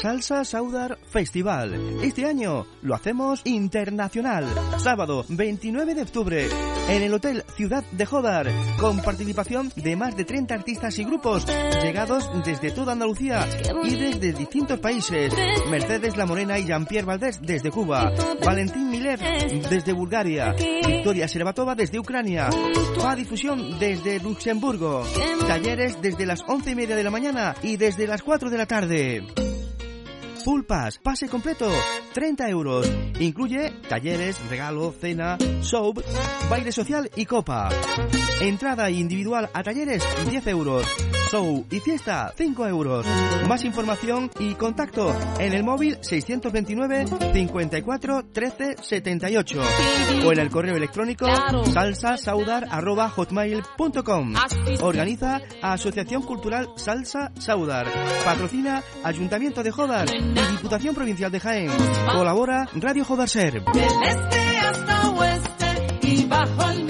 Salsa Saudar Festival. Este año lo hacemos internacional. Sábado 29 de octubre en el Hotel Ciudad de Jodar, con participación de más de 30 artistas y grupos llegados desde toda Andalucía y desde distintos países. Mercedes La Morena y Jean-Pierre Valdés desde Cuba, Valentín Miller desde Bulgaria, Victoria Serbatova desde Ucrania, Pa Difusión desde Luxemburgo, talleres desde las 11 y media de la mañana y desde las 4 de la tarde. Full Pass, pase completo, 30 euros. Incluye talleres, regalo, cena, show, baile social y copa. Entrada individual a talleres, 10 euros. Show y fiesta, 5 euros. Más información y contacto en el móvil 629 54 13 78 o en el correo electrónico salsasaudar.hotmail.com. Organiza Asociación Cultural Salsa Saudar. Patrocina Ayuntamiento de Jodar y Diputación Provincial de Jaén. Colabora Radio Jodar Ser. Del este hasta oeste y bajo el.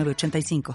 906985.